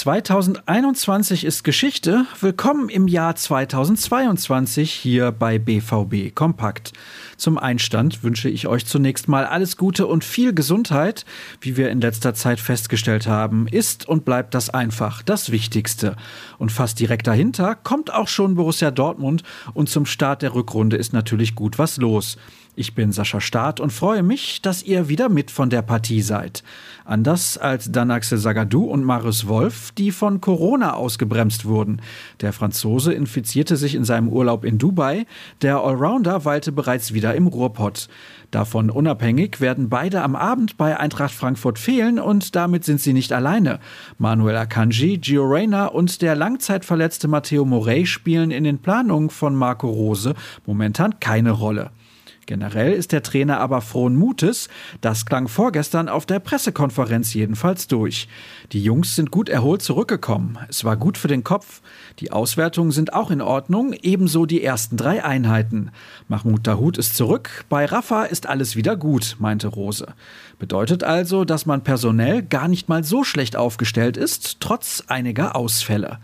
2021 ist Geschichte. Willkommen im Jahr 2022 hier bei BVB Kompakt. Zum Einstand wünsche ich euch zunächst mal alles Gute und viel Gesundheit. Wie wir in letzter Zeit festgestellt haben, ist und bleibt das einfach das Wichtigste. Und fast direkt dahinter kommt auch schon Borussia Dortmund und zum Start der Rückrunde ist natürlich gut was los. Ich bin Sascha Staat und freue mich, dass ihr wieder mit von der Partie seid. Anders als Danaxe Sagadou und Marius Wolf, die von Corona ausgebremst wurden. Der Franzose infizierte sich in seinem Urlaub in Dubai, der Allrounder weilte bereits wieder im Ruhrpott. Davon unabhängig werden beide am Abend bei Eintracht Frankfurt fehlen und damit sind sie nicht alleine. Manuel Akanji, Gio Reyna und der langzeitverletzte Matteo Morey spielen in den Planungen von Marco Rose momentan keine Rolle. Generell ist der Trainer aber frohen Mutes. Das klang vorgestern auf der Pressekonferenz jedenfalls durch. Die Jungs sind gut erholt zurückgekommen. Es war gut für den Kopf. Die Auswertungen sind auch in Ordnung, ebenso die ersten drei Einheiten. Mahmoud Dahut ist zurück. Bei Rafa ist alles wieder gut, meinte Rose. Bedeutet also, dass man personell gar nicht mal so schlecht aufgestellt ist, trotz einiger Ausfälle.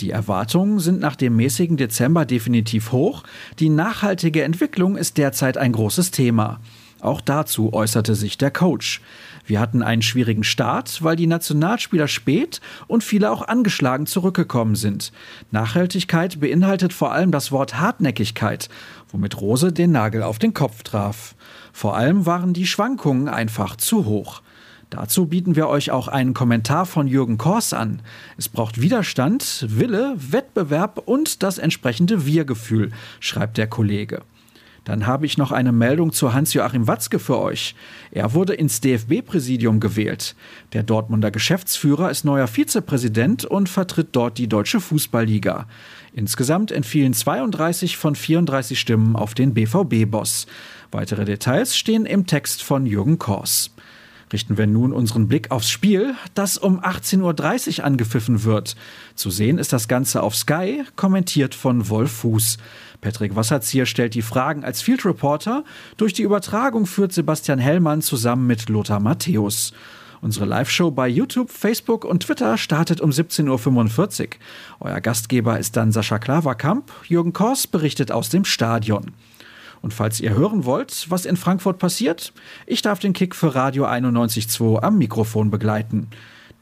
Die Erwartungen sind nach dem mäßigen Dezember definitiv hoch. Die nachhaltige Entwicklung ist derzeit ein großes Thema. Auch dazu äußerte sich der Coach. Wir hatten einen schwierigen Start, weil die Nationalspieler spät und viele auch angeschlagen zurückgekommen sind. Nachhaltigkeit beinhaltet vor allem das Wort Hartnäckigkeit, womit Rose den Nagel auf den Kopf traf. Vor allem waren die Schwankungen einfach zu hoch. Dazu bieten wir euch auch einen Kommentar von Jürgen Kors an. Es braucht Widerstand, Wille, Wettbewerb und das entsprechende Wir-Gefühl, schreibt der Kollege. Dann habe ich noch eine Meldung zu Hans-Joachim Watzke für euch. Er wurde ins DFB-Präsidium gewählt. Der Dortmunder Geschäftsführer ist neuer Vizepräsident und vertritt dort die Deutsche Fußballliga. Insgesamt entfielen 32 von 34 Stimmen auf den BVB-Boss. Weitere Details stehen im Text von Jürgen Kors. Richten wir nun unseren Blick aufs Spiel, das um 18.30 Uhr angepfiffen wird. Zu sehen ist das Ganze auf Sky, kommentiert von Wolf Fuß. Patrick Wasserzieher stellt die Fragen als Field Reporter. Durch die Übertragung führt Sebastian Hellmann zusammen mit Lothar Matthäus. Unsere Live-Show bei YouTube, Facebook und Twitter startet um 17.45 Uhr. Euer Gastgeber ist dann Sascha Klaverkamp. Jürgen Kors berichtet aus dem Stadion. Und falls ihr hören wollt, was in Frankfurt passiert, ich darf den Kick für Radio 91.2 am Mikrofon begleiten.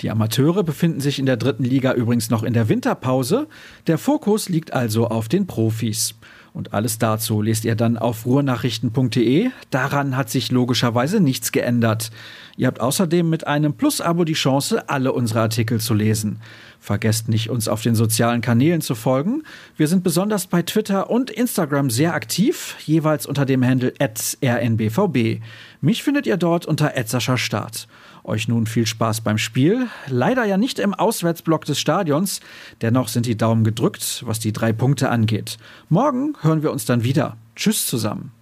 Die Amateure befinden sich in der dritten Liga übrigens noch in der Winterpause. Der Fokus liegt also auf den Profis. Und alles dazu lest ihr dann auf ruhrnachrichten.de. Daran hat sich logischerweise nichts geändert. Ihr habt außerdem mit einem Plus-Abo die Chance, alle unsere Artikel zu lesen. Vergesst nicht, uns auf den sozialen Kanälen zu folgen. Wir sind besonders bei Twitter und Instagram sehr aktiv, jeweils unter dem Handle rnbvb. Mich findet ihr dort unter Start. Euch nun viel Spaß beim Spiel. Leider ja nicht im Auswärtsblock des Stadions. Dennoch sind die Daumen gedrückt, was die drei Punkte angeht. Morgen hören wir uns dann wieder. Tschüss zusammen.